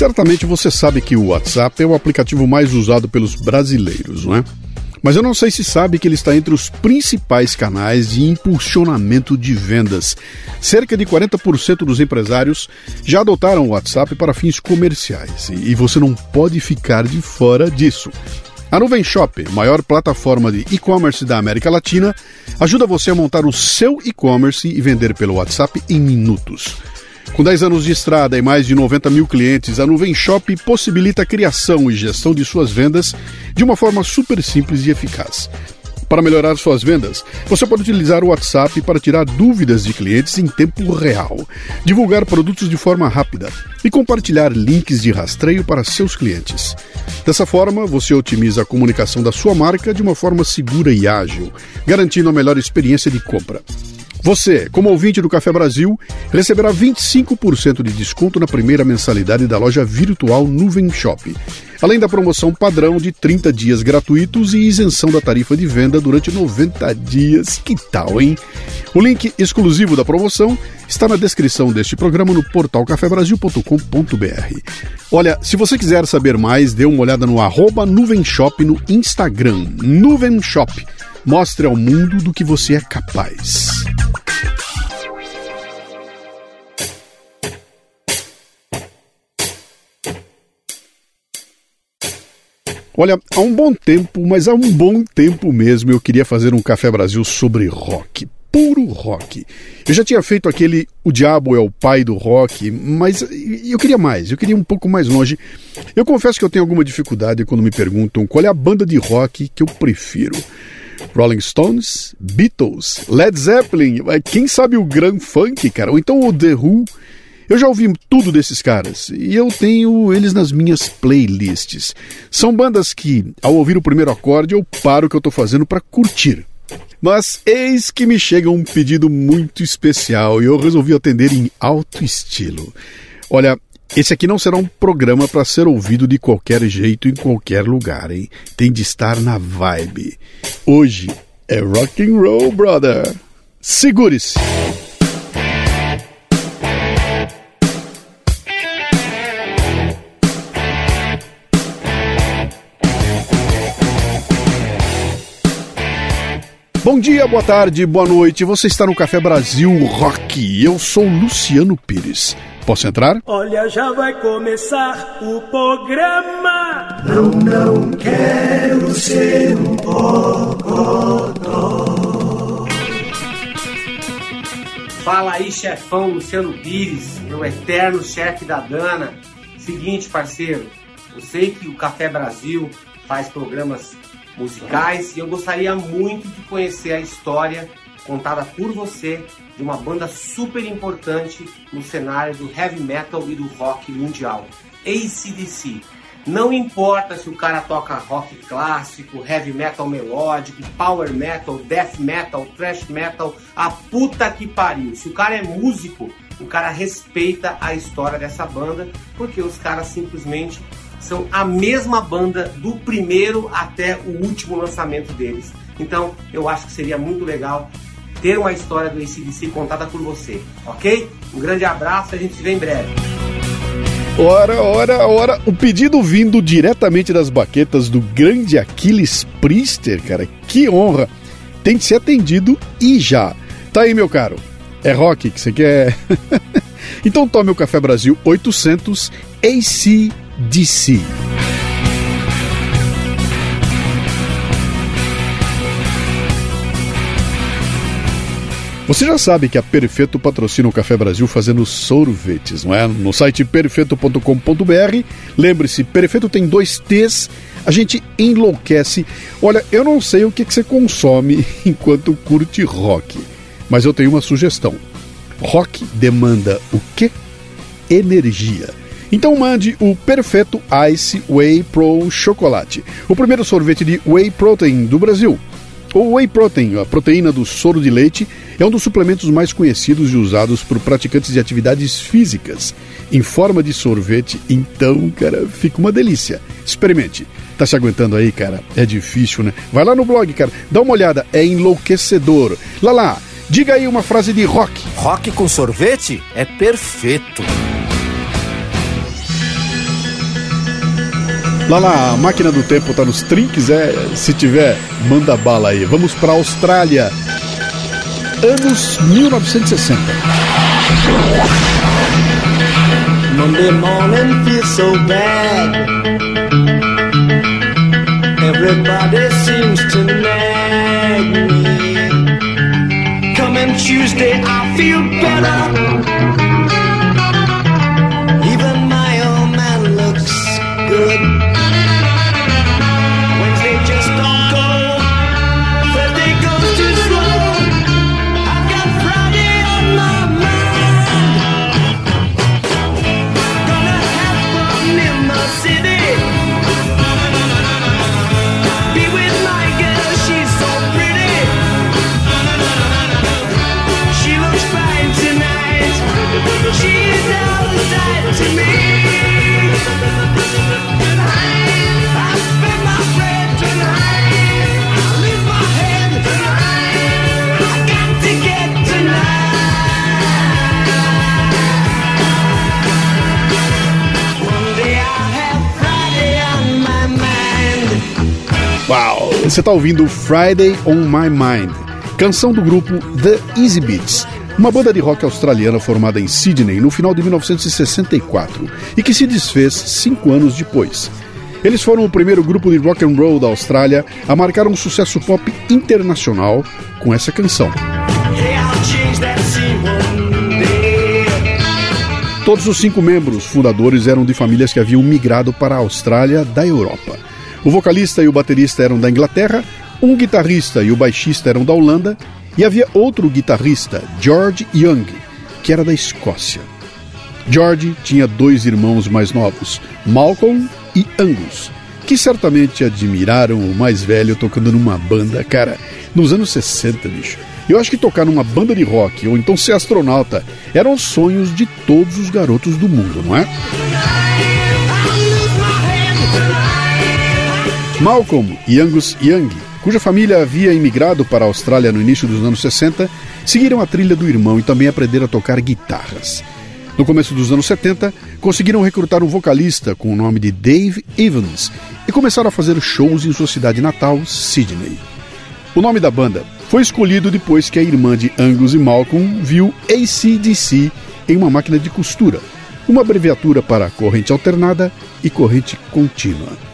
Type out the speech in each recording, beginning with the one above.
Certamente você sabe que o WhatsApp é o aplicativo mais usado pelos brasileiros, não é? Mas eu não sei se sabe que ele está entre os principais canais de impulsionamento de vendas. Cerca de 40% dos empresários já adotaram o WhatsApp para fins comerciais e você não pode ficar de fora disso. A Nuvem Shop, maior plataforma de e-commerce da América Latina, ajuda você a montar o seu e-commerce e vender pelo WhatsApp em minutos. Com 10 anos de estrada e mais de 90 mil clientes, a Nuvem Shop possibilita a criação e gestão de suas vendas de uma forma super simples e eficaz. Para melhorar suas vendas, você pode utilizar o WhatsApp para tirar dúvidas de clientes em tempo real, divulgar produtos de forma rápida e compartilhar links de rastreio para seus clientes. Dessa forma, você otimiza a comunicação da sua marca de uma forma segura e ágil, garantindo a melhor experiência de compra. Você, como ouvinte do Café Brasil, receberá 25% de desconto na primeira mensalidade da loja virtual Nuvem Shop, além da promoção padrão de 30 dias gratuitos e isenção da tarifa de venda durante 90 dias. Que tal, hein? O link exclusivo da promoção está na descrição deste programa no portal cafebrasil.com.br. Olha, se você quiser saber mais, dê uma olhada no arroba Nuvem Shop no Instagram, Nuvem Shop. Mostre ao mundo do que você é capaz. Olha, há um bom tempo, mas há um bom tempo mesmo, eu queria fazer um Café Brasil sobre rock. Puro rock. Eu já tinha feito aquele O Diabo é o Pai do Rock, mas eu queria mais, eu queria um pouco mais longe. Eu confesso que eu tenho alguma dificuldade quando me perguntam qual é a banda de rock que eu prefiro. Rolling Stones, Beatles, Led Zeppelin, quem sabe o Grand Funk, cara, ou então o The Who. Eu já ouvi tudo desses caras e eu tenho eles nas minhas playlists. São bandas que, ao ouvir o primeiro acorde, eu paro o que eu tô fazendo para curtir. Mas eis que me chega um pedido muito especial e eu resolvi atender em alto estilo. Olha, esse aqui não será um programa para ser ouvido de qualquer jeito em qualquer lugar, hein? Tem de estar na vibe. Hoje é rock and roll, brother. Segure-se. Bom dia, boa tarde, boa noite. Você está no Café Brasil Rock. Eu sou Luciano Pires. Posso entrar? Olha, já vai começar o programa. Não, não quero ser um bocodó. Fala aí, chefão Luciano Pires, meu eterno chefe da Dana. Seguinte, parceiro, eu sei que o Café Brasil faz programas musicais e eu gostaria muito de conhecer a história contada por você de uma banda super importante no cenário do heavy metal e do rock mundial, ACDC. Não importa se o cara toca rock clássico, heavy metal melódico, power metal, death metal, thrash metal, a puta que pariu. Se o cara é músico, o cara respeita a história dessa banda, porque os caras simplesmente são a mesma banda do primeiro até o último lançamento deles. Então eu acho que seria muito legal ter uma história do ACDC contada por você, ok? Um grande abraço a gente se vê em breve. Ora, ora, ora, o pedido vindo diretamente das baquetas do grande Aquiles Priester, cara, que honra! Tem que ser atendido e já. Tá aí, meu caro. É rock que você quer? então tome o Café Brasil 800 AC Você já sabe que a Perfeito patrocina o Café Brasil fazendo sorvetes, não é? No site perfeito.com.br. Lembre-se, Perfeito tem dois T's. A gente enlouquece. Olha, eu não sei o que, que você consome enquanto curte rock, mas eu tenho uma sugestão. Rock demanda o quê? Energia. Então mande o Perfeito Ice Whey Pro Chocolate, o primeiro sorvete de whey protein do Brasil. O whey protein, a proteína do soro de leite, é um dos suplementos mais conhecidos e usados por praticantes de atividades físicas. Em forma de sorvete, então, cara, fica uma delícia. Experimente. Tá se aguentando aí, cara? É difícil, né? Vai lá no blog, cara. Dá uma olhada, é enlouquecedor. Lá lá, diga aí uma frase de rock. Rock com sorvete é perfeito. Lá lá, a máquina do tempo tá nos trinques, é? Se tiver, manda bala aí. Vamos pra Austrália. Anos 1960. Monday morning feels so bad. Everybody seems to nag me. Coming Tuesday, I feel better. Você está ouvindo Friday on My Mind, canção do grupo The Easy Beats, uma banda de rock australiana formada em Sydney no final de 1964 e que se desfez cinco anos depois. Eles foram o primeiro grupo de rock and roll da Austrália a marcar um sucesso pop internacional com essa canção. Todos os cinco membros fundadores eram de famílias que haviam migrado para a Austrália da Europa. O vocalista e o baterista eram da Inglaterra, um guitarrista e o baixista eram da Holanda, e havia outro guitarrista, George Young, que era da Escócia. George tinha dois irmãos mais novos, Malcolm e Angus, que certamente admiraram o mais velho tocando numa banda, cara, nos anos 60, bicho. Eu acho que tocar numa banda de rock ou então ser astronauta eram os sonhos de todos os garotos do mundo, não é? Malcolm e Angus Young, cuja família havia imigrado para a Austrália no início dos anos 60, seguiram a trilha do irmão e também aprenderam a tocar guitarras. No começo dos anos 70, conseguiram recrutar um vocalista com o nome de Dave Evans e começaram a fazer shows em sua cidade natal, Sydney. O nome da banda foi escolhido depois que a irmã de Angus e Malcolm viu ACDC em uma máquina de costura, uma abreviatura para corrente alternada e corrente contínua.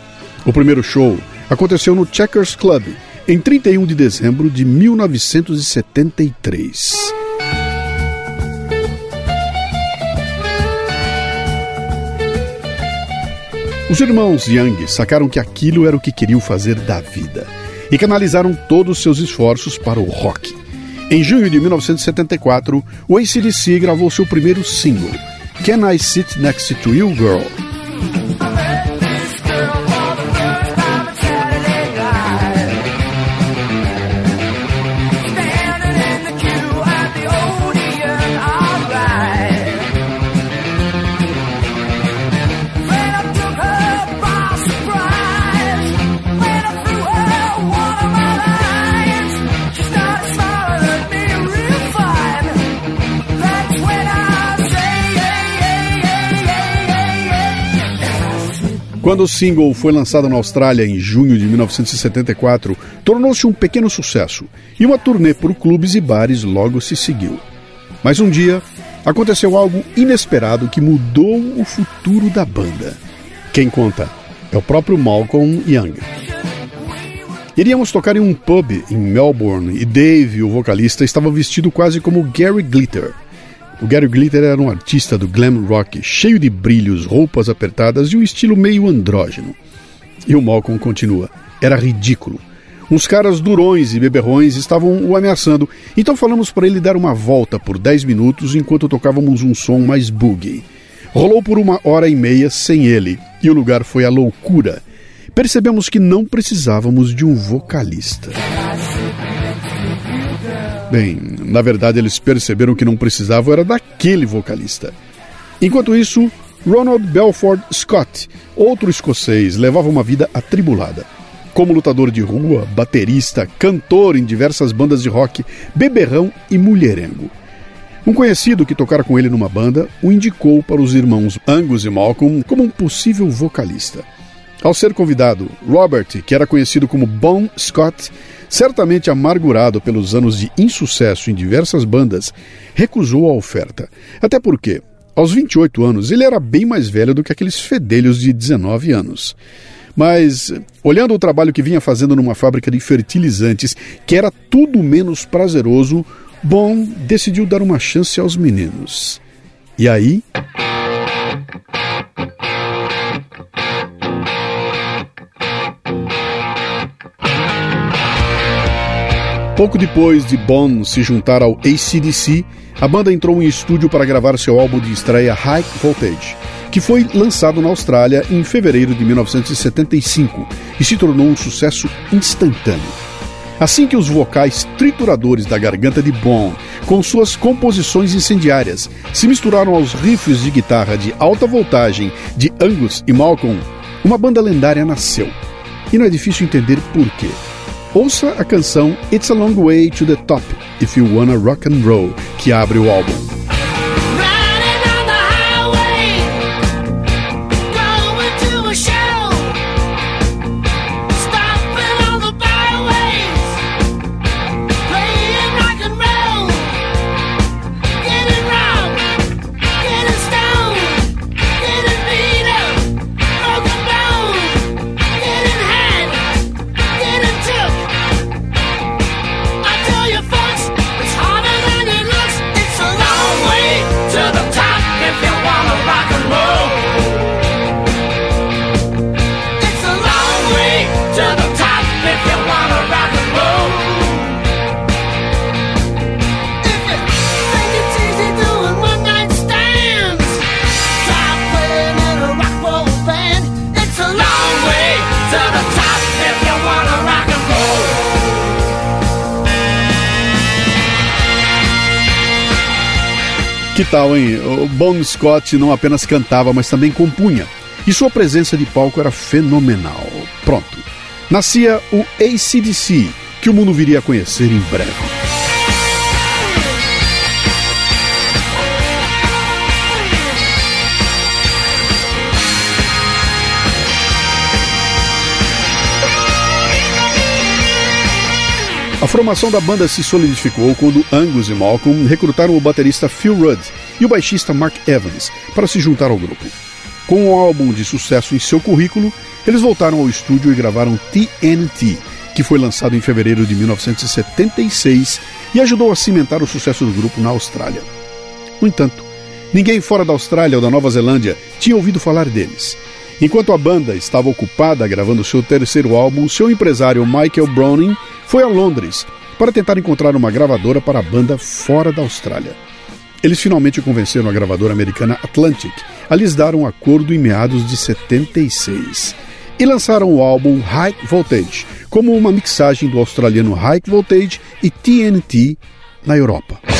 O primeiro show aconteceu no Checkers Club em 31 de dezembro de 1973. Os irmãos Young sacaram que aquilo era o que queriam fazer da vida e canalizaram todos os seus esforços para o rock. Em junho de 1974, o ACDC gravou seu primeiro single, Can I Sit Next to You Girl? Quando o single foi lançado na Austrália em junho de 1974, tornou-se um pequeno sucesso e uma turnê por clubes e bares logo se seguiu. Mas um dia aconteceu algo inesperado que mudou o futuro da banda. Quem conta é o próprio Malcolm Young. Iríamos tocar em um pub em Melbourne e Dave, o vocalista, estava vestido quase como Gary Glitter o Gary Glitter era um artista do glam rock, cheio de brilhos, roupas apertadas e um estilo meio andrógeno. E o Malcolm continua. Era ridículo. Uns caras durões e beberrões estavam o ameaçando, então falamos para ele dar uma volta por 10 minutos enquanto tocávamos um som mais boogie. Rolou por uma hora e meia sem ele, e o lugar foi a loucura. Percebemos que não precisávamos de um vocalista. Bem, na verdade eles perceberam que não precisavam era daquele vocalista. Enquanto isso, Ronald Belford Scott, outro escocês, levava uma vida atribulada. Como lutador de rua, baterista, cantor em diversas bandas de rock, beberrão e mulherengo. Um conhecido que tocara com ele numa banda o indicou para os irmãos Angus e Malcolm como um possível vocalista. Ao ser convidado, Robert, que era conhecido como Bon Scott, certamente amargurado pelos anos de insucesso em diversas bandas, recusou a oferta. Até porque, aos 28 anos, ele era bem mais velho do que aqueles fedelhos de 19 anos. Mas, olhando o trabalho que vinha fazendo numa fábrica de fertilizantes, que era tudo menos prazeroso, Bon decidiu dar uma chance aos meninos. E aí. Pouco depois de Bon se juntar ao ACDC, a banda entrou em estúdio para gravar seu álbum de estreia High Voltage, que foi lançado na Austrália em fevereiro de 1975 e se tornou um sucesso instantâneo. Assim que os vocais trituradores da garganta de Bon, com suas composições incendiárias, se misturaram aos riffs de guitarra de alta voltagem de Angus e Malcolm, uma banda lendária nasceu. E não é difícil entender por quê. Ouça a canção It's a Long Way to the Top If You Wanna Rock and Roll, que abre o álbum. Tal, hein? O Bon Scott não apenas cantava, mas também compunha. E sua presença de palco era fenomenal. Pronto. Nascia o ACDC, que o mundo viria a conhecer em breve. A formação da banda se solidificou quando Angus e Malcolm recrutaram o baterista Phil Rudd e o baixista Mark Evans para se juntar ao grupo. Com um álbum de sucesso em seu currículo, eles voltaram ao estúdio e gravaram TNT, que foi lançado em fevereiro de 1976 e ajudou a cimentar o sucesso do grupo na Austrália. No entanto, ninguém fora da Austrália ou da Nova Zelândia tinha ouvido falar deles. Enquanto a banda estava ocupada gravando seu terceiro álbum, seu empresário Michael Browning foi a Londres para tentar encontrar uma gravadora para a banda fora da Austrália. Eles finalmente convenceram a gravadora americana Atlantic a lhes dar um acordo em meados de 76 e lançaram o álbum High Voltage como uma mixagem do australiano High Voltage e TNT na Europa.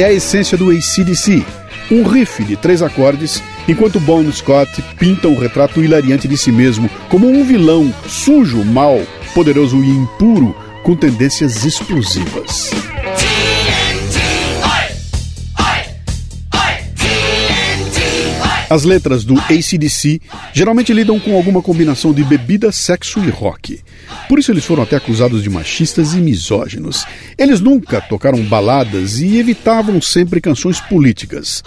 É a essência do ACDC, um riff de três acordes, enquanto Bon Scott pinta um retrato hilariante de si mesmo como um vilão sujo, mau, poderoso e impuro, com tendências explosivas. As letras do ACDC geralmente lidam com alguma combinação de bebida, sexo e rock. Por isso eles foram até acusados de machistas e misóginos. Eles nunca tocaram baladas e evitavam sempre canções políticas.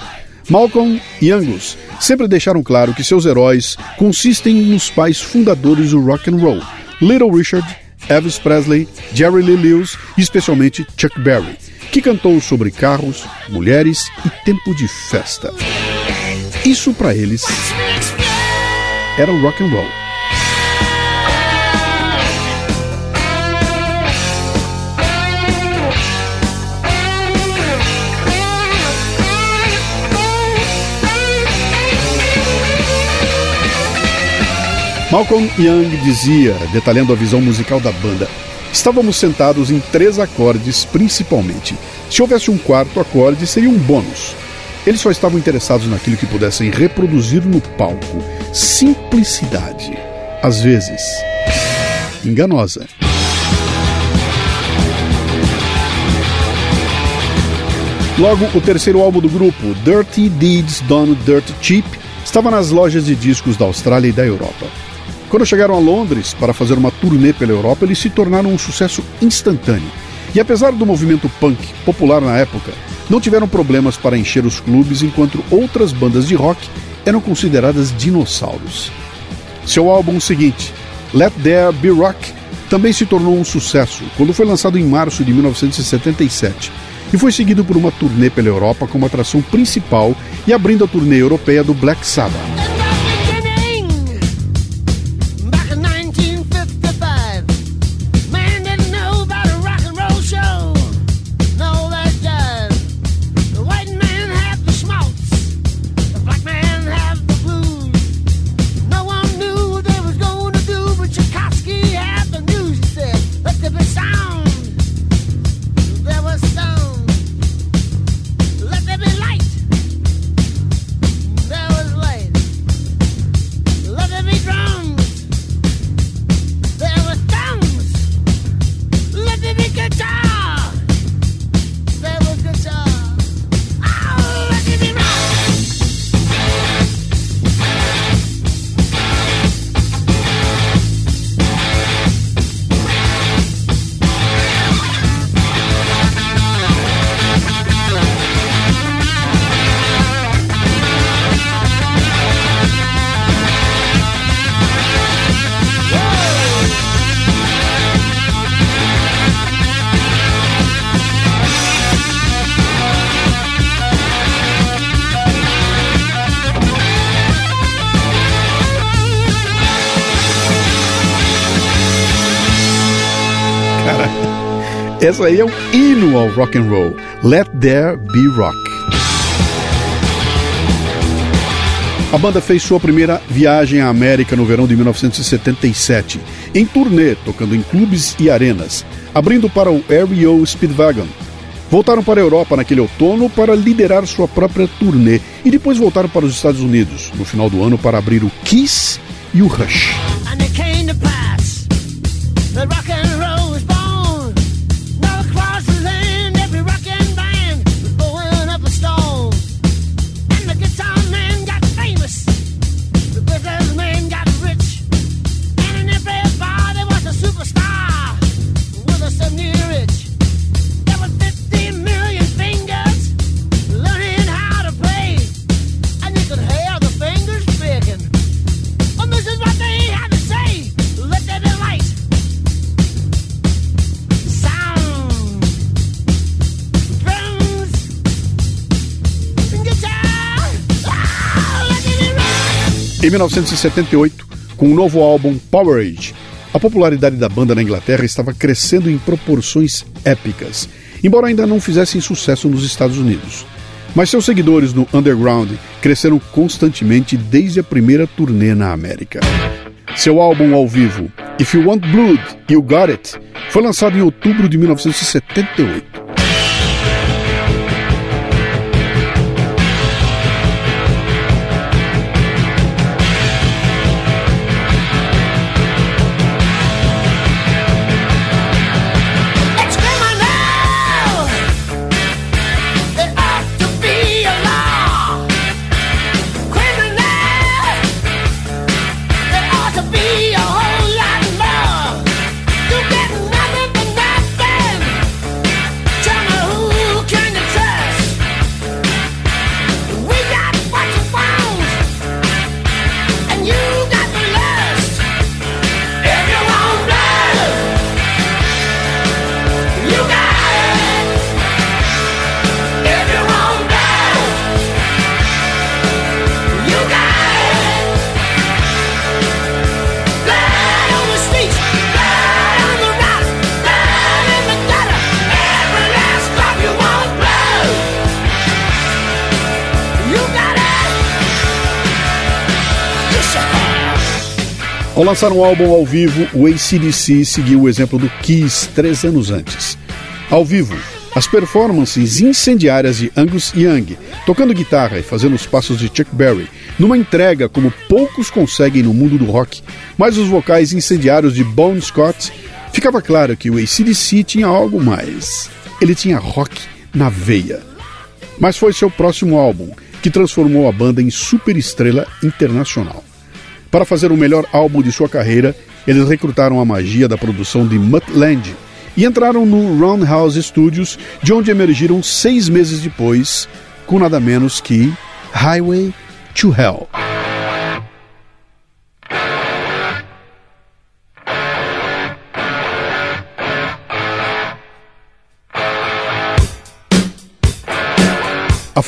Malcolm e Angus sempre deixaram claro que seus heróis consistem nos pais fundadores do rock and roll, Little Richard, Elvis Presley, Jerry Lee Lewis e especialmente Chuck Berry, que cantou sobre carros, mulheres e tempo de festa. Isso para eles era o rock and roll. Malcolm Young dizia, detalhando a visão musical da banda, estávamos sentados em três acordes principalmente. Se houvesse um quarto acorde, seria um bônus. Eles só estavam interessados naquilo que pudessem reproduzir no palco. Simplicidade. Às vezes, enganosa. Logo, o terceiro álbum do grupo, Dirty Deeds Done Dirt Cheap, estava nas lojas de discos da Austrália e da Europa. Quando chegaram a Londres para fazer uma turnê pela Europa, eles se tornaram um sucesso instantâneo. E apesar do movimento punk popular na época, não tiveram problemas para encher os clubes enquanto outras bandas de rock eram consideradas dinossauros. Seu álbum seguinte, Let There Be Rock, também se tornou um sucesso quando foi lançado em março de 1977 e foi seguido por uma turnê pela Europa como atração principal e abrindo a turnê europeia do Black Sabbath. Essa aí é um hino ao rock and roll. Let There Be Rock. A banda fez sua primeira viagem à América no verão de 1977, em turnê, tocando em clubes e arenas, abrindo para o REO Speedwagon. Voltaram para a Europa naquele outono para liderar sua própria turnê e depois voltaram para os Estados Unidos no final do ano para abrir o Kiss e o Rush. Em 1978, com o novo álbum Power Age, a popularidade da banda na Inglaterra estava crescendo em proporções épicas, embora ainda não fizessem sucesso nos Estados Unidos. Mas seus seguidores no underground cresceram constantemente desde a primeira turnê na América. Seu álbum ao vivo, If You Want Blood, You Got It, foi lançado em outubro de 1978. Ao lançar um álbum ao vivo, o ACDC seguiu o exemplo do Kiss três anos antes. Ao vivo, as performances incendiárias de Angus Young, tocando guitarra e fazendo os passos de Chuck Berry, numa entrega como poucos conseguem no mundo do rock, mais os vocais incendiários de Bon Scott, ficava claro que o ACDC tinha algo mais. Ele tinha rock na veia. Mas foi seu próximo álbum que transformou a banda em superestrela internacional. Para fazer o melhor álbum de sua carreira, eles recrutaram a magia da produção de Mutt Lange e entraram no Roundhouse Studios, de onde emergiram seis meses depois, com nada menos que Highway to Hell.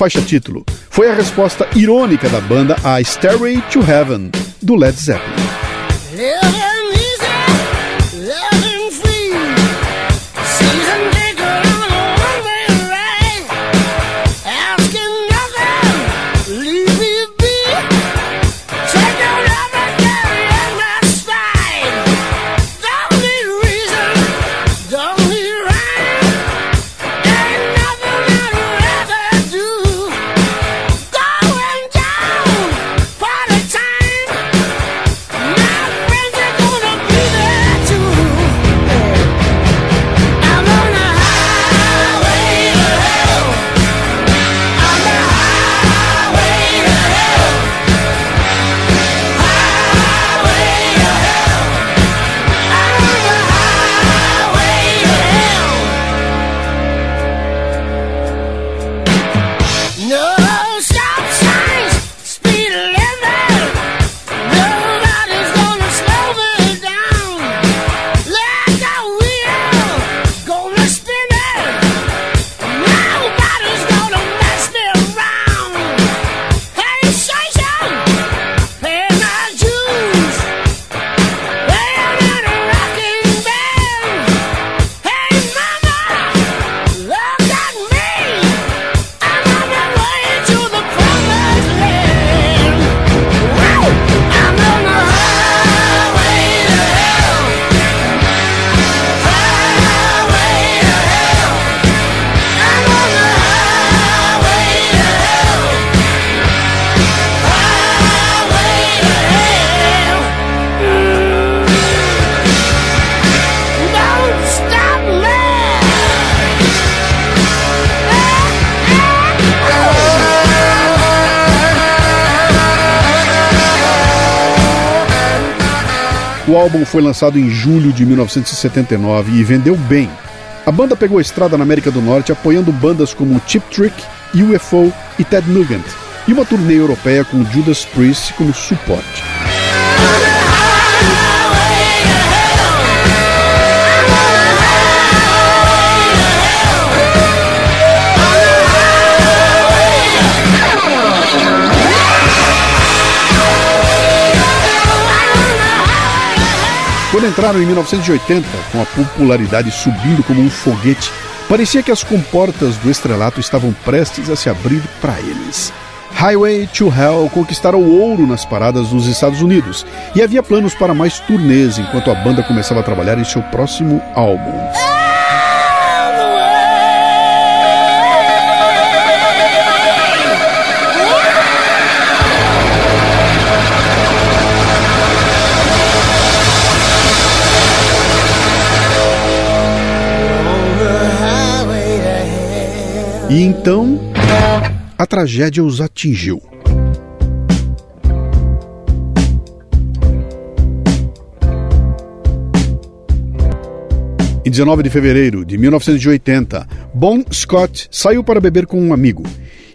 Faixa título foi a resposta irônica da banda a Stairway to Heaven, do Led Zeppelin. Álbum foi lançado em julho de 1979 e vendeu bem. A banda pegou a estrada na América do Norte apoiando bandas como Chip Trick, UFO e Ted Nugent, e uma turnê europeia com Judas Priest como suporte. Quando entraram em 1980, com a popularidade subindo como um foguete, parecia que as comportas do estrelato estavam prestes a se abrir para eles. Highway to Hell conquistaram o ouro nas paradas dos Estados Unidos e havia planos para mais turnês enquanto a banda começava a trabalhar em seu próximo álbum. E então a tragédia os atingiu. Em 19 de fevereiro de 1980, Bon Scott saiu para beber com um amigo.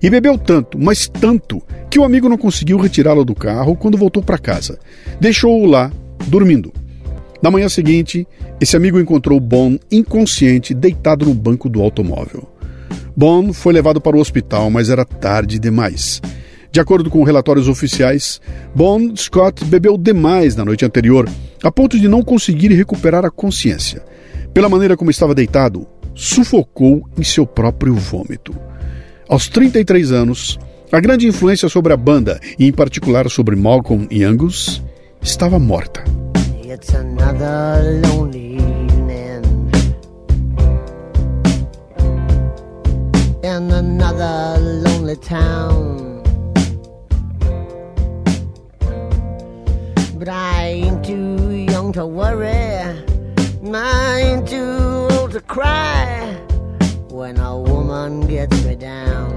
E bebeu tanto, mas tanto, que o amigo não conseguiu retirá-lo do carro quando voltou para casa. Deixou-o lá, dormindo. Na manhã seguinte, esse amigo encontrou Bon inconsciente deitado no banco do automóvel. Bond foi levado para o hospital, mas era tarde demais. De acordo com relatórios oficiais, Bond Scott bebeu demais na noite anterior, a ponto de não conseguir recuperar a consciência. Pela maneira como estava deitado, sufocou em seu próprio vômito. Aos 33 anos, a grande influência sobre a banda, e em particular sobre Malcolm e Angus, estava morta. It's another lonely in another lonely town. But I ain't too young to worry, I ain't too old to cry when a woman gets me down.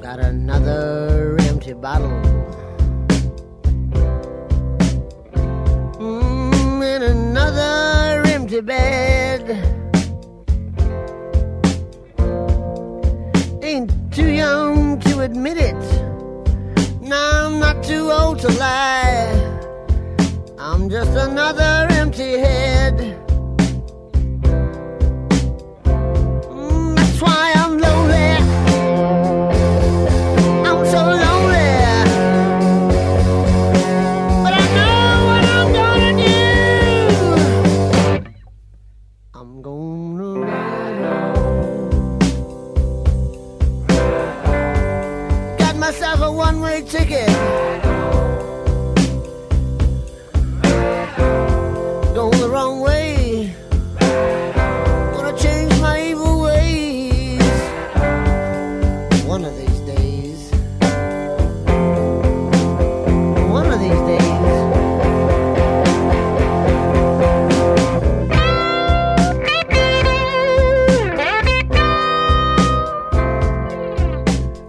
Got another empty bottle. Mm, another empty bed. Ain't too young to admit it. Now I'm not too old to lie. I'm just another empty head. Ticket. Going the wrong way. Wanna change my evil ways. One of these days. One of these days.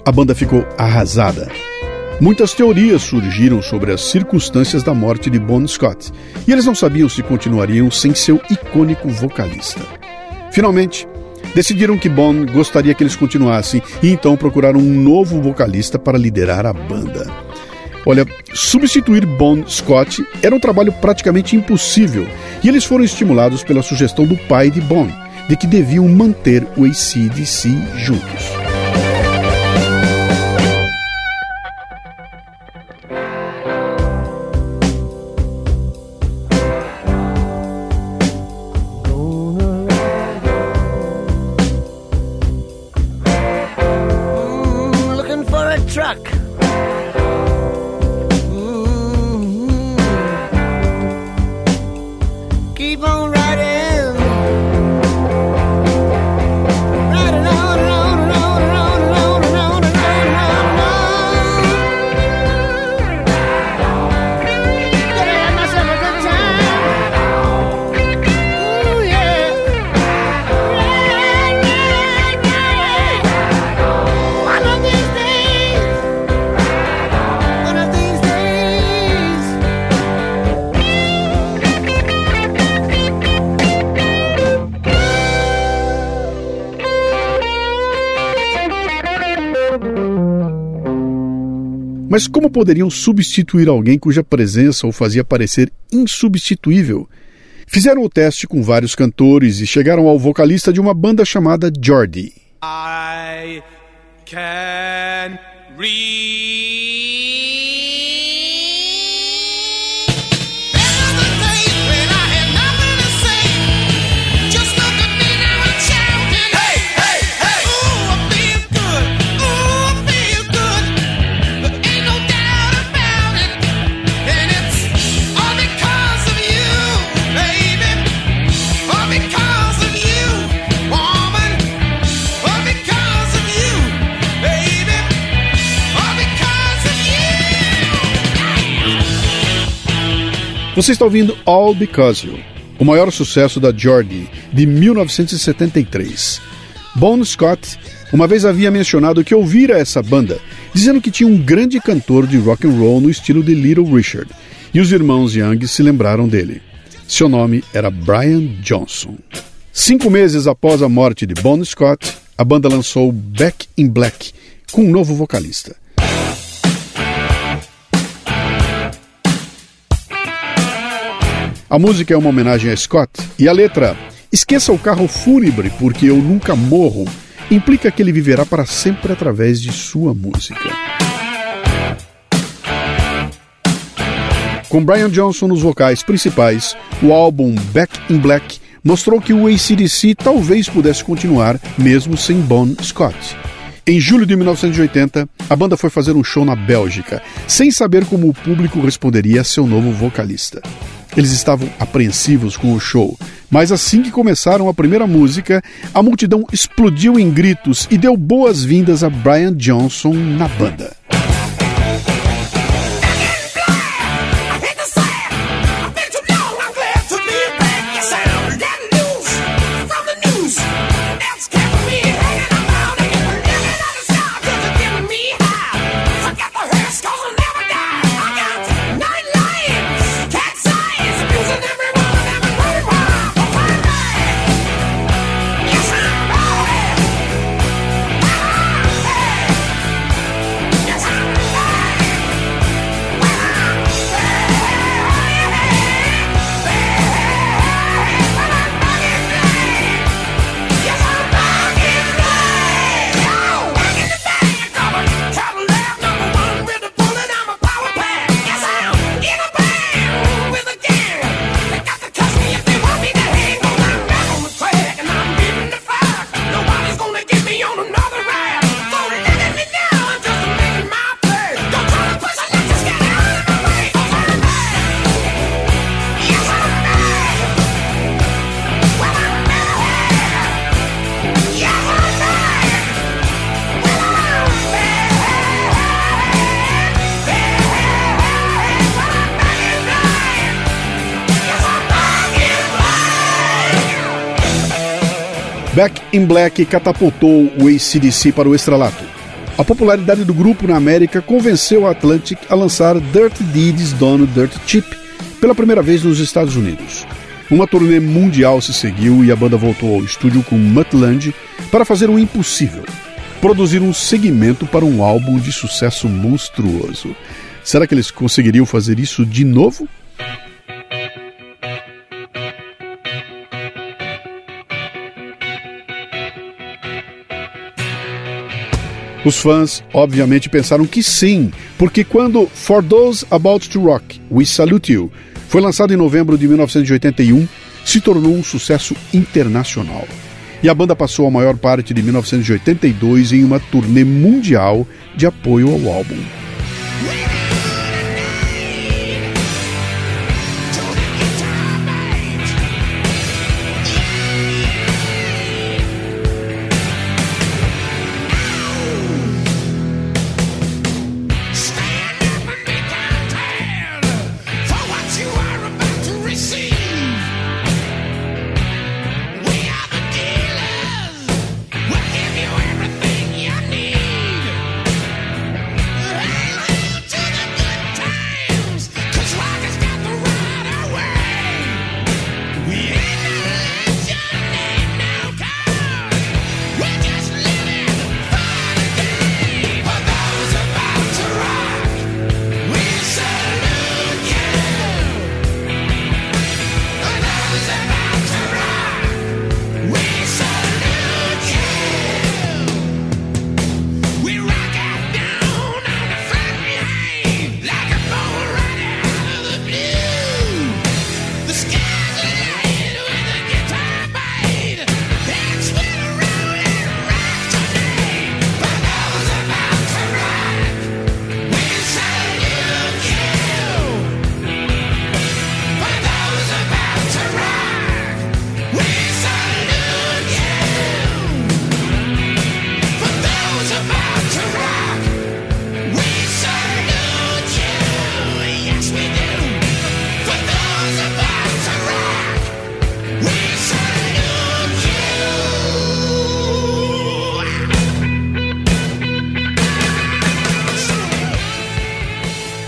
A banda ficou arrasada. Muitas teorias surgiram sobre as circunstâncias da morte de Bon Scott, e eles não sabiam se continuariam sem seu icônico vocalista. Finalmente, decidiram que Bon gostaria que eles continuassem e então procuraram um novo vocalista para liderar a banda. Olha, substituir Bon Scott era um trabalho praticamente impossível, e eles foram estimulados pela sugestão do pai de Bon, de que deviam manter o ACDC juntos. Poderiam substituir alguém cuja presença o fazia parecer insubstituível? Fizeram o teste com vários cantores e chegaram ao vocalista de uma banda chamada Jordi. I can read. Você está ouvindo All Because You, o maior sucesso da Jordi, de 1973. Bon Scott uma vez havia mencionado que ouvira essa banda, dizendo que tinha um grande cantor de rock and roll no estilo de Little Richard, e os irmãos Young se lembraram dele. Seu nome era Brian Johnson. Cinco meses após a morte de Bon Scott, a banda lançou Back in Black, com um novo vocalista. A música é uma homenagem a Scott e a letra Esqueça o carro fúnebre porque eu nunca morro implica que ele viverá para sempre através de sua música. Com Brian Johnson nos vocais principais, o álbum Back in Black mostrou que o ACDC talvez pudesse continuar mesmo sem Bon Scott. Em julho de 1980, a banda foi fazer um show na Bélgica, sem saber como o público responderia a seu novo vocalista. Eles estavam apreensivos com o show, mas assim que começaram a primeira música, a multidão explodiu em gritos e deu boas-vindas a Brian Johnson na banda. In Black catapultou o ACDC para o estralato. A popularidade do grupo na América convenceu a Atlantic a lançar Dirty Deeds Done Dirt Cheap pela primeira vez nos Estados Unidos. Uma turnê mundial se seguiu e a banda voltou ao estúdio com Mutland para fazer o impossível: produzir um segmento para um álbum de sucesso monstruoso. Será que eles conseguiriam fazer isso de novo? Os fãs, obviamente, pensaram que sim, porque quando For Those About to Rock, We Salute You foi lançado em novembro de 1981, se tornou um sucesso internacional. E a banda passou a maior parte de 1982 em uma turnê mundial de apoio ao álbum.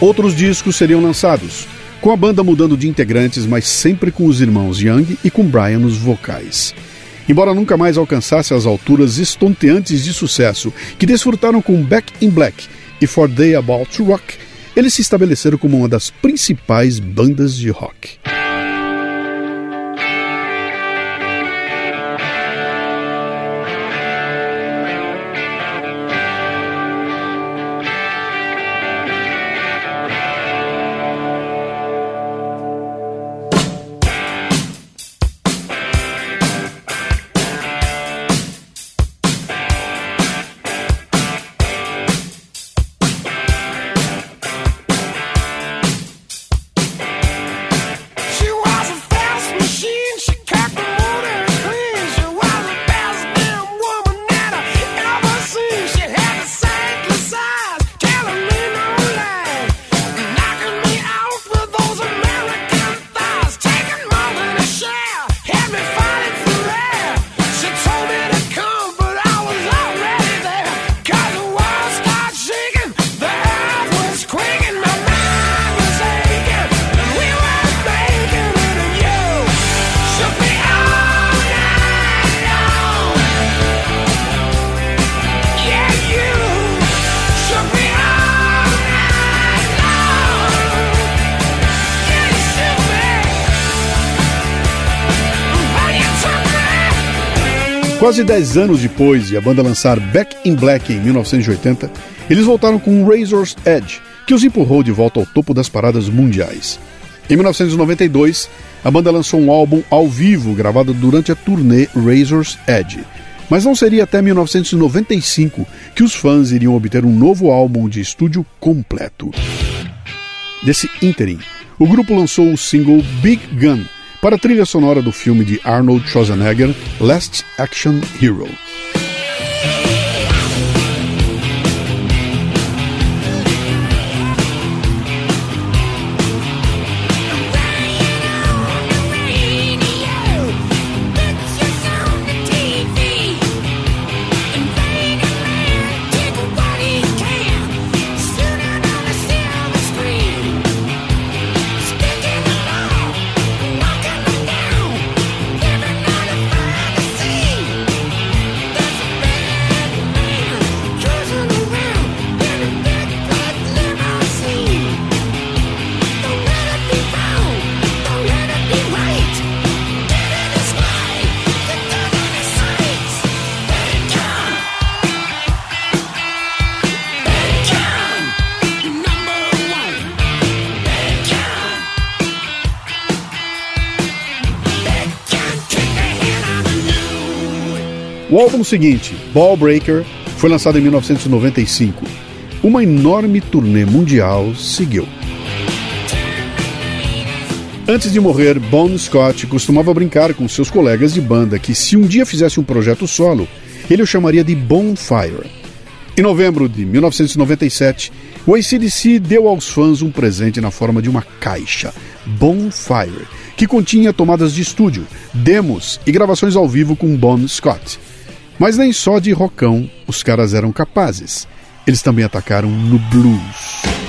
Outros discos seriam lançados, com a banda mudando de integrantes, mas sempre com os irmãos Young e com Brian nos vocais. Embora nunca mais alcançasse as alturas estonteantes de sucesso que desfrutaram com Back in Black e For Day About to Rock, eles se estabeleceram como uma das principais bandas de rock. Quase 10 anos depois de a banda lançar Back in Black em 1980, eles voltaram com Razor's Edge, que os empurrou de volta ao topo das paradas mundiais. Em 1992, a banda lançou um álbum ao vivo gravado durante a turnê Razor's Edge. Mas não seria até 1995 que os fãs iriam obter um novo álbum de estúdio completo. Desse ínterim, o grupo lançou o single Big Gun para a trilha sonora do filme de Arnold Schwarzenegger Last Action Hero. Álbum seguinte, Ball Breaker, foi lançado em 1995. Uma enorme turnê mundial seguiu. Antes de morrer, Bon Scott costumava brincar com seus colegas de banda que, se um dia fizesse um projeto solo, ele o chamaria de Bonfire. Em novembro de 1997, o ACDC deu aos fãs um presente na forma de uma caixa, Bonfire, que continha tomadas de estúdio, demos e gravações ao vivo com Bon Scott. Mas nem só de rockão os caras eram capazes. Eles também atacaram no blues.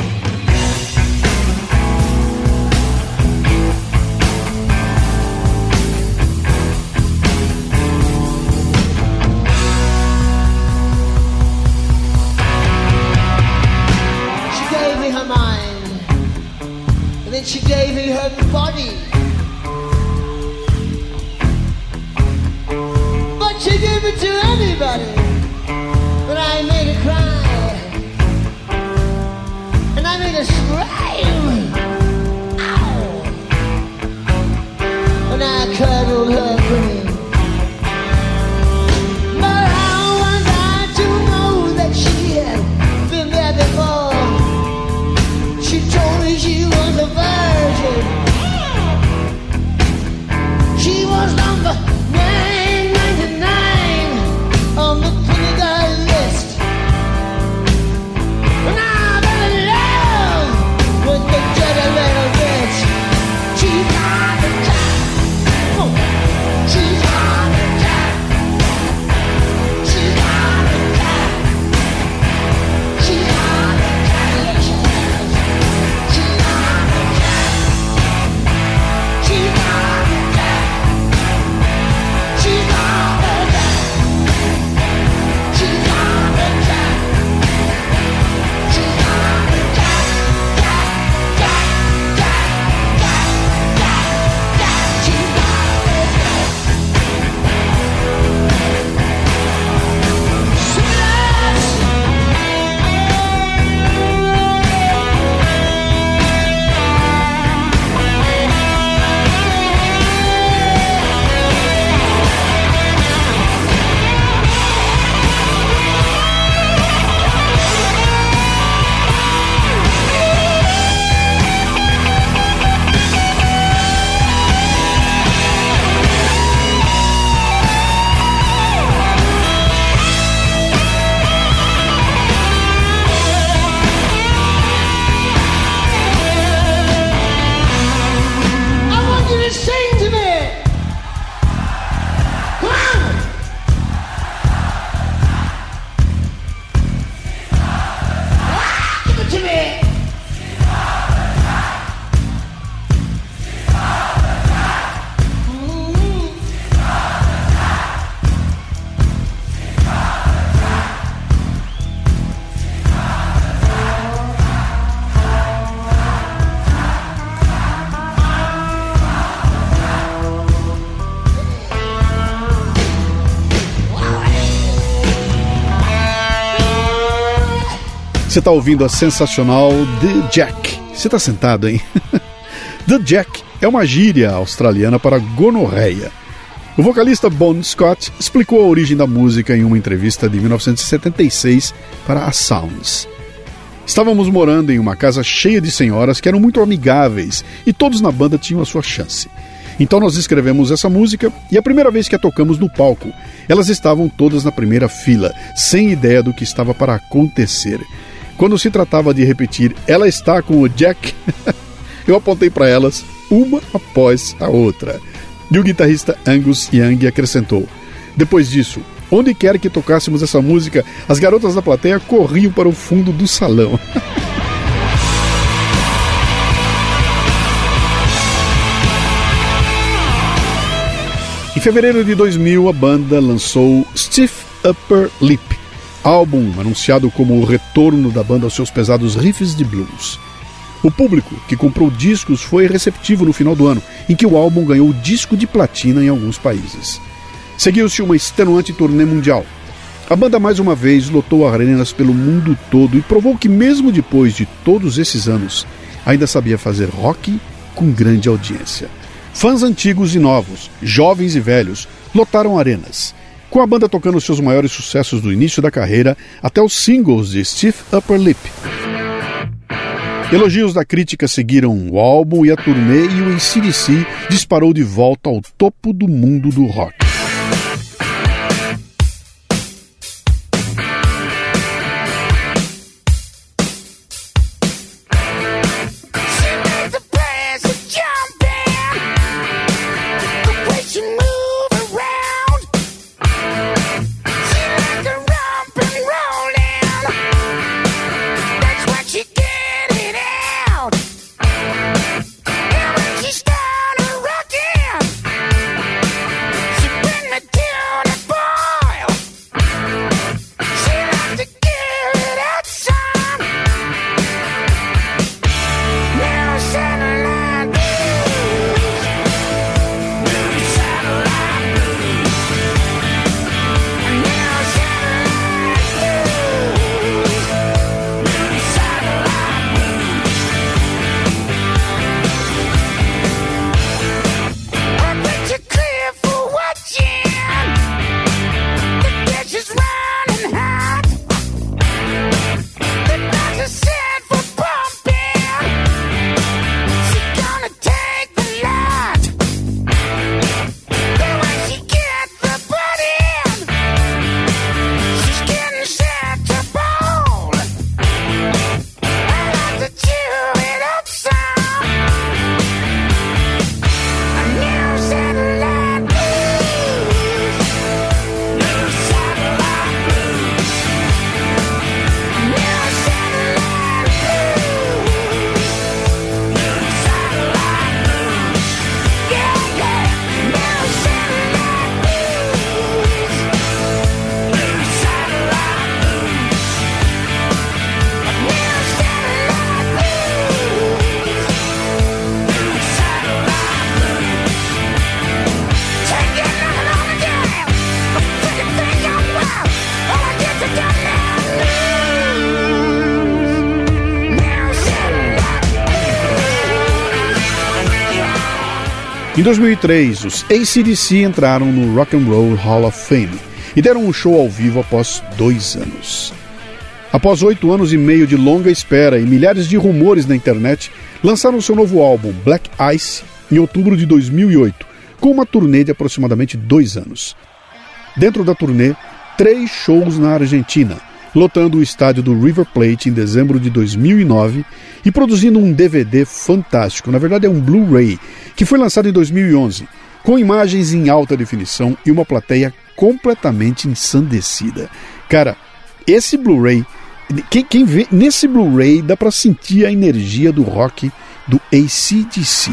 Você está ouvindo a sensacional The Jack. Você está sentado, hein? The Jack é uma gíria australiana para gonorreia. O vocalista Bon Scott explicou a origem da música em uma entrevista de 1976 para a Sounds. Estávamos morando em uma casa cheia de senhoras que eram muito amigáveis e todos na banda tinham a sua chance. Então nós escrevemos essa música e a primeira vez que a tocamos no palco, elas estavam todas na primeira fila, sem ideia do que estava para acontecer. Quando se tratava de repetir Ela está com o Jack, eu apontei para elas, uma após a outra. E o guitarrista Angus Young acrescentou: Depois disso, onde quer que tocássemos essa música, as garotas da plateia corriam para o fundo do salão. Em fevereiro de 2000, a banda lançou Stiff Upper Lip, álbum anunciado como o retorno da banda aos seus pesados riffs de blues. O público que comprou discos foi receptivo no final do ano, em que o álbum ganhou disco de platina em alguns países. Seguiu-se uma extenuante turnê mundial. A banda mais uma vez lotou arenas pelo mundo todo e provou que, mesmo depois de todos esses anos, ainda sabia fazer rock com grande audiência. Fãs antigos e novos, jovens e velhos, lotaram arenas, com a banda tocando seus maiores sucessos do início da carreira até os singles de Stiff Upper Lip. Elogios da crítica seguiram o álbum e a turnê e o ACDC disparou de volta ao topo do mundo do rock. 2003, os ACDC entraram no Rock and Roll Hall of Fame e deram um show ao vivo após dois anos. Após oito anos e meio de longa espera e milhares de rumores na internet, lançaram seu novo álbum, Black Ice, em outubro de 2008, com uma turnê de aproximadamente dois anos. Dentro da turnê, três shows na Argentina, lotando o estádio do River Plate em dezembro de 2009 e produzindo um DVD fantástico, na verdade é um Blu-ray, que foi lançado em 2011, com imagens em alta definição e uma plateia completamente ensandecida. Cara, esse Blu-ray, quem, quem vê nesse Blu-ray dá pra sentir a energia do rock do ACDC.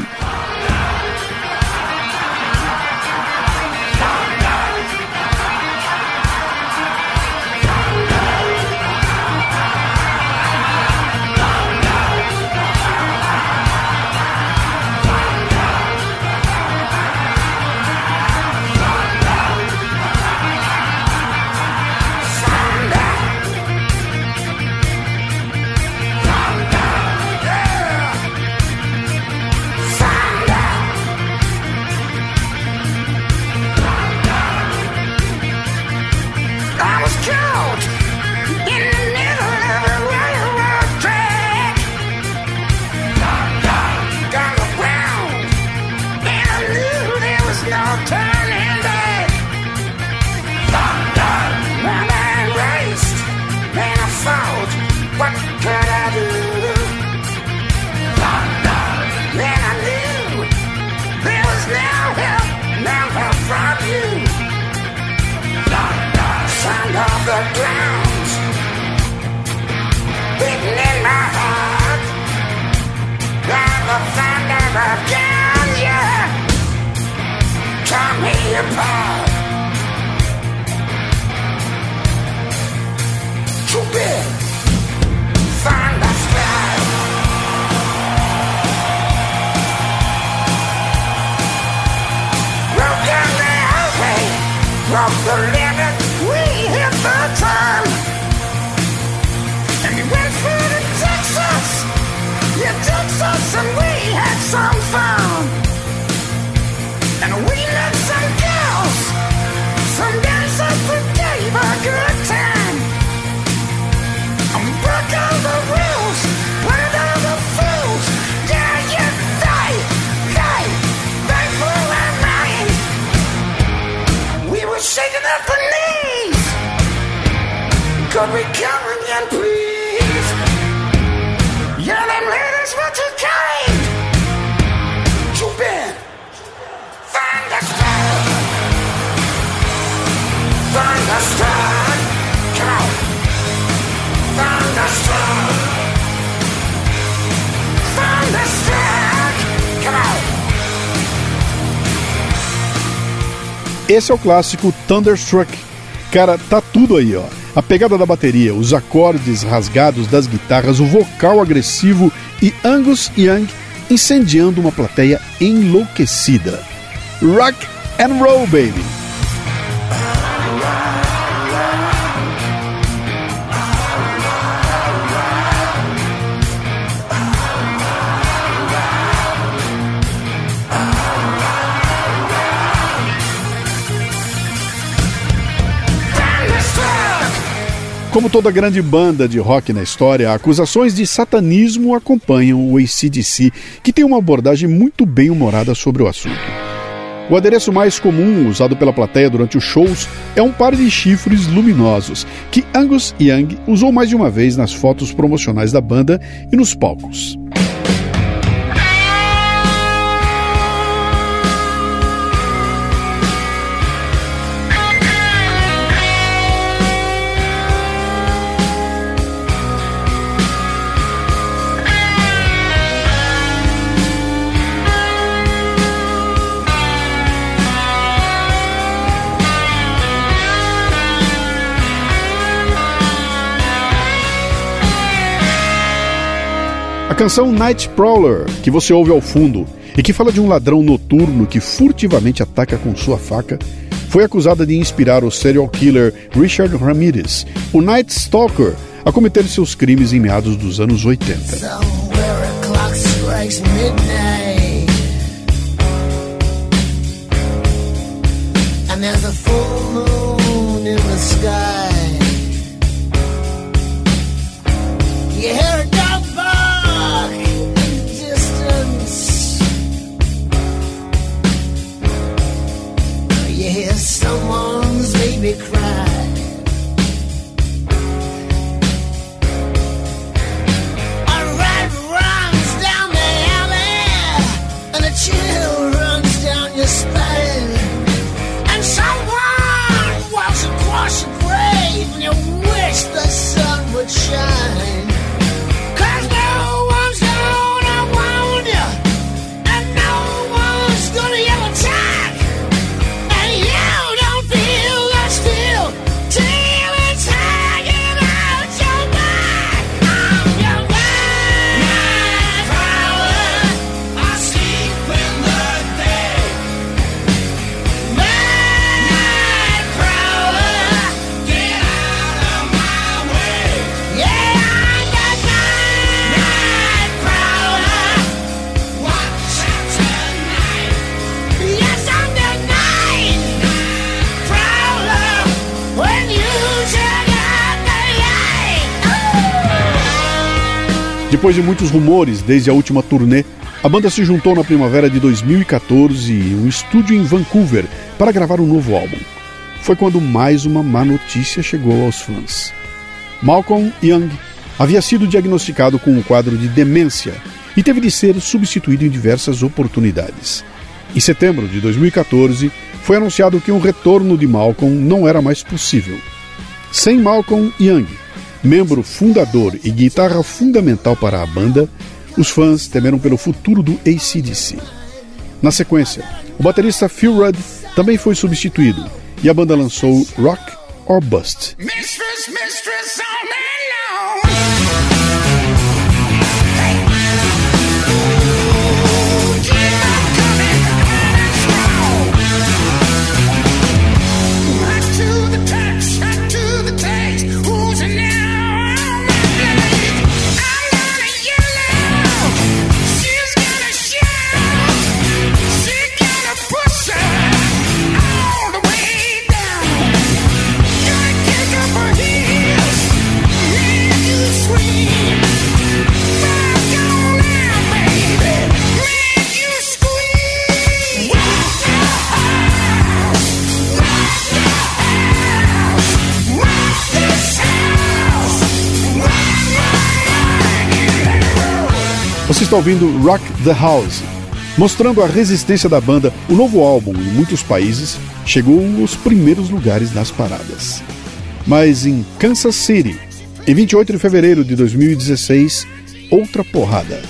Could we come again, please? Yeah, them ladies were too kind. Too bad. Come on. Esse é o clássico Thunderstruck. Cara, tá tudo aí, ó. A pegada da bateria, os acordes rasgados das guitarras, o vocal agressivo e Angus Young incendiando uma plateia enlouquecida. Rock and roll, baby! Como toda grande banda de rock na história, acusações de satanismo acompanham o ACDC, que tem uma abordagem muito bem humorada sobre o assunto. O adereço mais comum usado pela plateia durante os shows é um par de chifres luminosos, que Angus Young usou mais de uma vez nas fotos promocionais da banda e nos palcos. Canção Night Prowler, que você ouve ao fundo e que fala de um ladrão noturno que furtivamente ataca com sua faca, foi acusada de inspirar o serial killer Richard Ramirez, o Night Stalker, a cometer seus crimes em meados dos anos 80. Somewhere a clock strikes midnight. And there's a Depois de muitos rumores desde a última turnê, a banda se juntou na primavera de 2014 em um estúdio em Vancouver para gravar um novo álbum. Foi quando mais uma má notícia chegou aos fãs. Malcolm Young havia sido diagnosticado com um quadro de demência e teve de ser substituído em diversas oportunidades. Em setembro de 2014, foi anunciado que um retorno de Malcolm não era mais possível. Sem Malcolm Young, membro fundador e guitarra fundamental para a banda, os fãs temeram pelo futuro do ACDC. Na sequência, o baterista Phil Rudd também foi substituído e a banda lançou Rock or Bust. Mistress, mistress, está ouvindo Rock the House. Mostrando a resistência da banda, o novo álbum, em muitos países, chegou aos primeiros lugares das paradas. Mas em Kansas City, em 28 de fevereiro de 2016, outra porrada.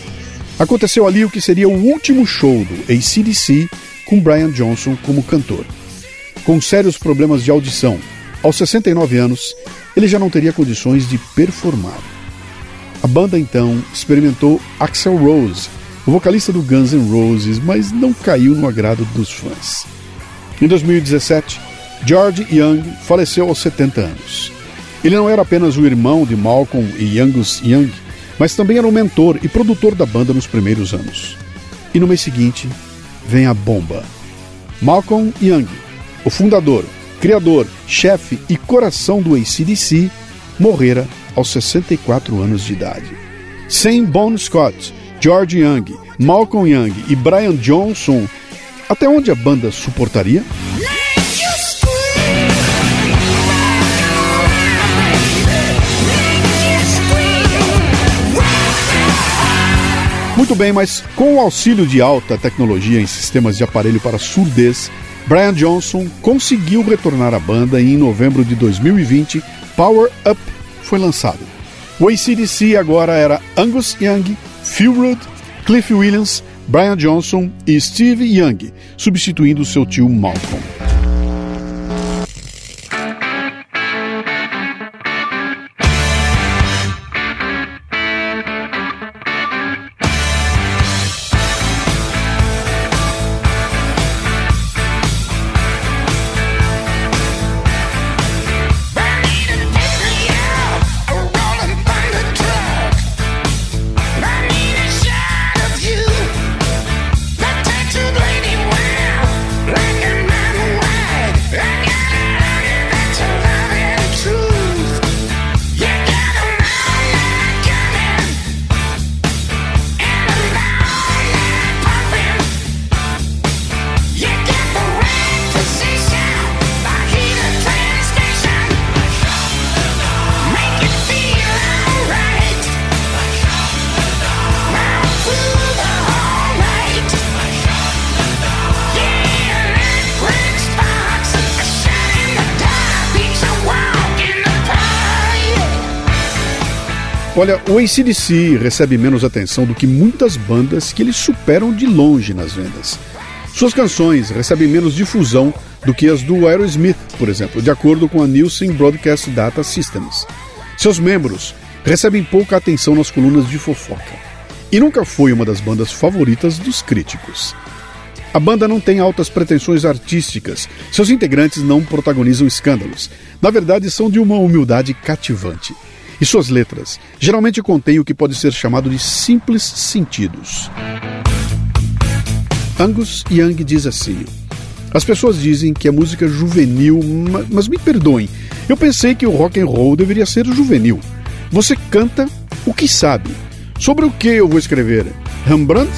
Aconteceu ali o que seria o último show do ACDC com Brian Johnson como cantor. Com sérios problemas de audição, aos 69 anos, ele já não teria condições de performar. A banda então experimentou Axel Rose, o vocalista do Guns N' Roses, mas não caiu no agrado dos fãs. Em 2017, George Young faleceu aos 70 anos. Ele não era apenas o irmão de Malcolm e Angus Young, mas também era o mentor e produtor da banda nos primeiros anos. E no mês seguinte, vem a bomba. Malcolm Young, o fundador, criador, chefe e coração do ACDC, morrera aos 64 anos de idade. Sem Bon Scott, George Young, Malcolm Young e Brian Johnson, até onde a banda suportaria? Muito bem, mas com o auxílio de alta tecnologia em sistemas de aparelho para surdez, Brian Johnson conseguiu retornar à banda e em novembro de 2020, Power Up foi lançado. O ACDC agora era Angus Young, Phil Rudd, Cliff Williams, Brian Johnson e Steve Young, substituindo seu tio Malcolm. Olha, o ACDC recebe menos atenção do que muitas bandas que eles superam de longe nas vendas. Suas canções recebem menos difusão do que as do Aerosmith, por exemplo, de acordo com a Nielsen Broadcast Data Systems. Seus membros recebem pouca atenção nas colunas de fofoca. E nunca foi uma das bandas favoritas dos críticos. A banda não tem altas pretensões artísticas, seus integrantes não protagonizam escândalos. Na verdade, são de uma humildade cativante. E suas letras geralmente contêm o que pode ser chamado de simples sentidos. Angus Young diz assim: As pessoas dizem que é música juvenil, ma- mas me perdoem. Eu pensei que o rock and roll deveria ser juvenil. Você canta o que sabe. Sobre o que eu vou escrever? Rembrandt?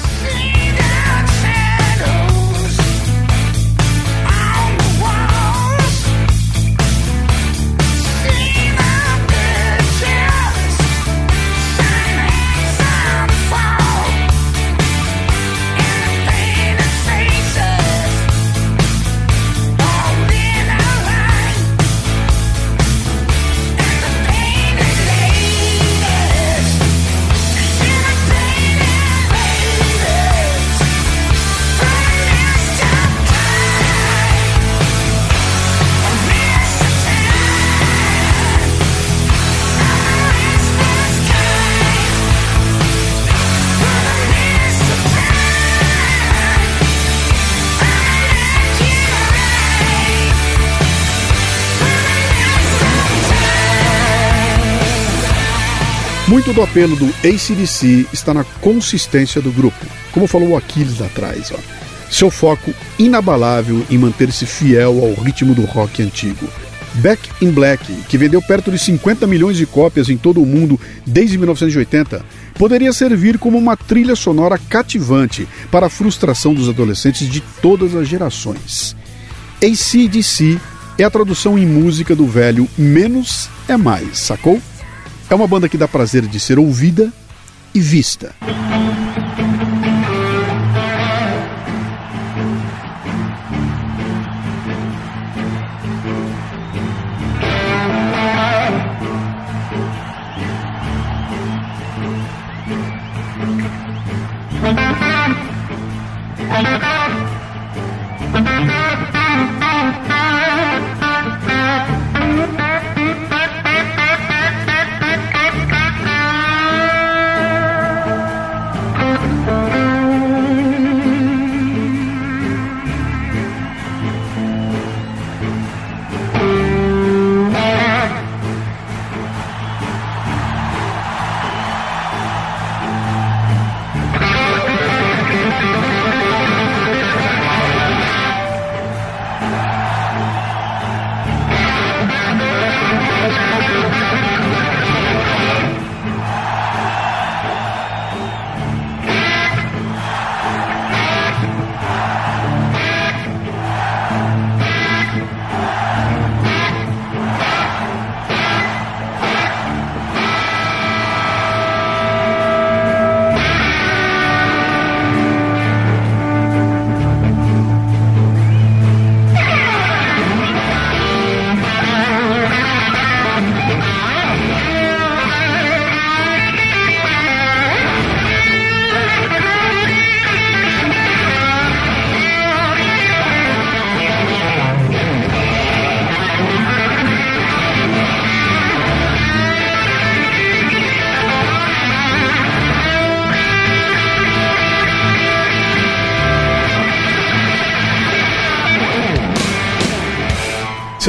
Muito do apelo do ACDC está na consistência do grupo, como falou o Aquiles lá atrás. Ó. Seu foco inabalável em manter-se fiel ao ritmo do rock antigo. Back in Black, que vendeu perto de 50 milhões de cópias em todo o mundo desde 1980, poderia servir como uma trilha sonora cativante para a frustração dos adolescentes de todas as gerações. ACDC é a tradução em música do velho menos é mais, sacou? É uma banda que dá prazer de ser ouvida e vista.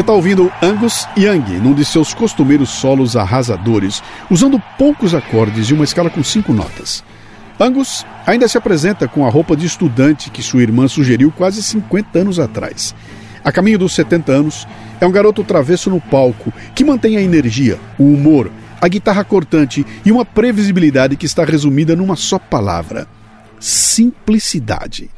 Está ouvindo Angus Young num de seus costumeiros solos arrasadores, usando poucos acordes e uma escala com cinco notas. Angus ainda se apresenta com a roupa de estudante que sua irmã sugeriu quase 50 anos atrás. A caminho dos 70 anos, é um garoto travesso no palco que mantém a energia, o humor, a guitarra cortante e uma previsibilidade que está resumida numa só palavra: simplicidade.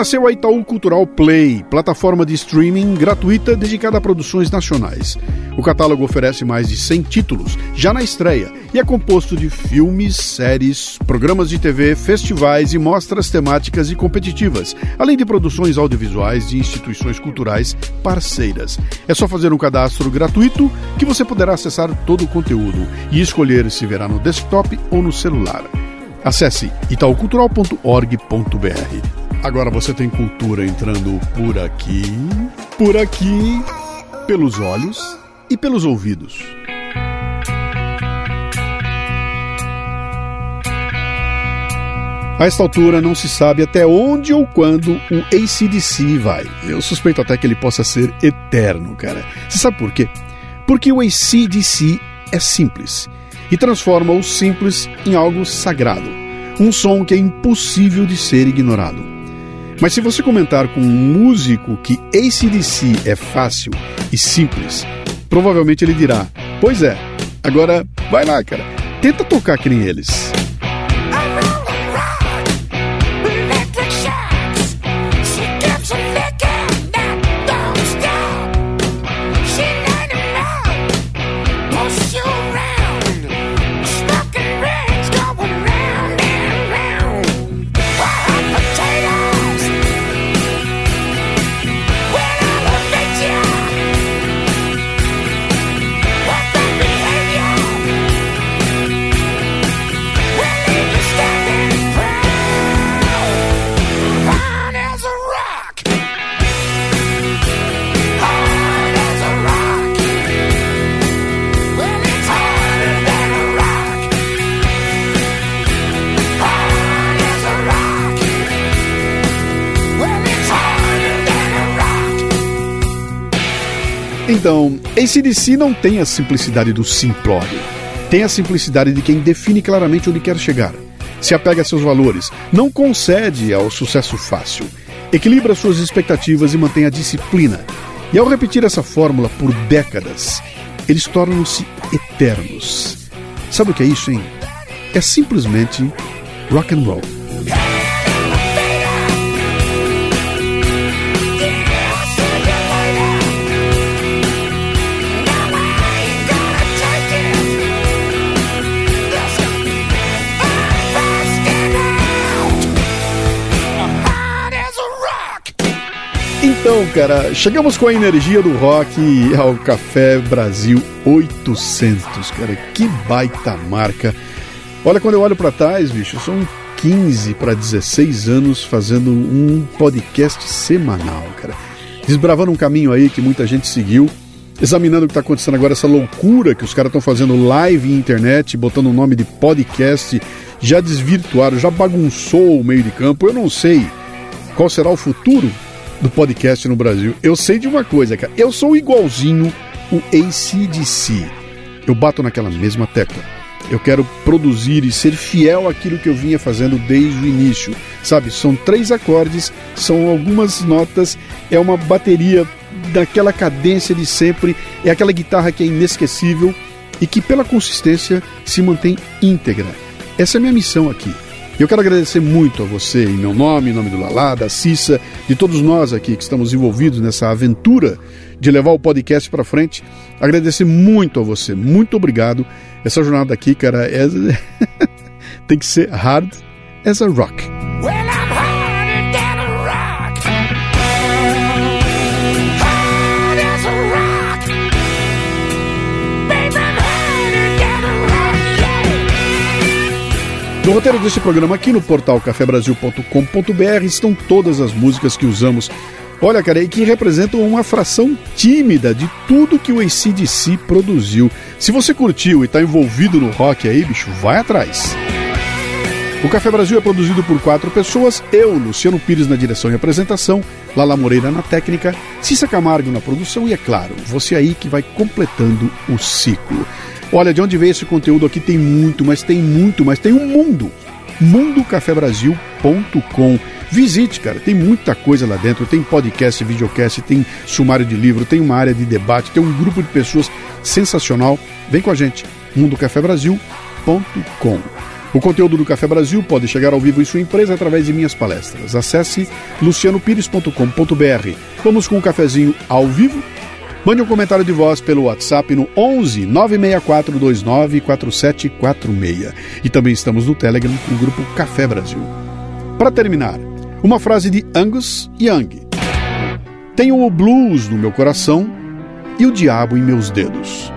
Nasceu a Itaú Cultural Play, plataforma de streaming gratuita dedicada a produções nacionais. O catálogo oferece mais de 100 títulos, já na estreia, e é composto de filmes, séries, programas de TV, festivais e mostras temáticas e competitivas, além de produções audiovisuais de instituições culturais parceiras. É só fazer um cadastro gratuito que você poderá acessar todo o conteúdo e escolher se verá no desktop ou no celular. Acesse itaucultural.org.br. Agora você tem cultura entrando por aqui, por aqui, pelos olhos e pelos ouvidos. A esta altura não se sabe até onde ou quando o ACDC vai. Eu suspeito até que ele possa ser eterno, cara. Você sabe por quê? Porque o ACDC é simples e transforma o simples em algo sagrado. Um som que é impossível de ser ignorado. Mas se você comentar com um músico que ACDC é fácil e simples, provavelmente ele dirá: Pois é, agora vai lá, cara, tenta tocar que nem eles. Então, ACDC não tem a simplicidade do simplório. Tem a simplicidade de quem define claramente onde quer chegar. Se apega a seus valores, não concede ao sucesso fácil, equilibra suas expectativas e mantém a disciplina. E ao repetir essa fórmula por décadas, eles tornam-se eternos. Sabe o que é isso, hein? É simplesmente rock and roll. Então, cara, chegamos com a energia do rock ao Café Brasil 800, cara. Que baita marca. Olha, quando eu olho pra trás, bicho, são 15 para 16 anos fazendo um podcast semanal, cara. Desbravando um caminho aí que muita gente seguiu, examinando o que está acontecendo agora, essa loucura que os caras estão fazendo live em internet, botando o nome de podcast, já desvirtuaram, já bagunçou o meio de campo. Eu não sei qual será o futuro do podcast no Brasil. Eu sei de uma coisa, cara. Eu sou igualzinho o ACDC. Eu bato naquela mesma tecla. Eu quero produzir e ser fiel àquilo que eu vinha fazendo desde o início. Sabe, são três acordes, são algumas notas, é uma bateria daquela cadência de sempre, é aquela guitarra que é inesquecível e que pela consistência se mantém íntegra. Essa é a minha missão aqui. Eu quero agradecer muito a você, em meu nome, em nome do Lalá, da Cissa, de todos nós aqui que estamos envolvidos nessa aventura de levar o podcast para frente. Agradecer muito a você, muito obrigado. Essa jornada aqui, cara, é... tem que ser hard as a rock. No roteiro deste programa aqui no portal cafebrasil.com.br estão todas as músicas que usamos. Olha, cara, e que representam uma fração tímida de tudo que o ACDC produziu. Se você curtiu e está envolvido no rock aí, bicho, vai atrás. O Café Brasil é produzido por quatro pessoas, eu, Luciano Pires na direção e apresentação, Lala Moreira na técnica, Cissa Camargo na produção e, é claro, você aí que vai completando o ciclo. Olha, de onde veio esse conteúdo aqui tem muito, mas tem muito, mas tem um mundo. mundocafebrasil.com Visite, cara, tem muita coisa lá dentro. Tem podcast, videocast, tem sumário de livro, tem uma área de debate, tem um grupo de pessoas sensacional. Vem com a gente, mundocafebrasil.com. O conteúdo do Café Brasil pode chegar ao vivo em sua empresa através de minhas palestras. Acesse lucianopires.com.br. Vamos com um cafezinho ao vivo? Mande um comentário de voz pelo WhatsApp no 11 964 29 4746. E também estamos no Telegram, no grupo Café Brasil. Para terminar, uma frase de Angus Young: Tenho o blues no meu coração e o diabo em meus dedos.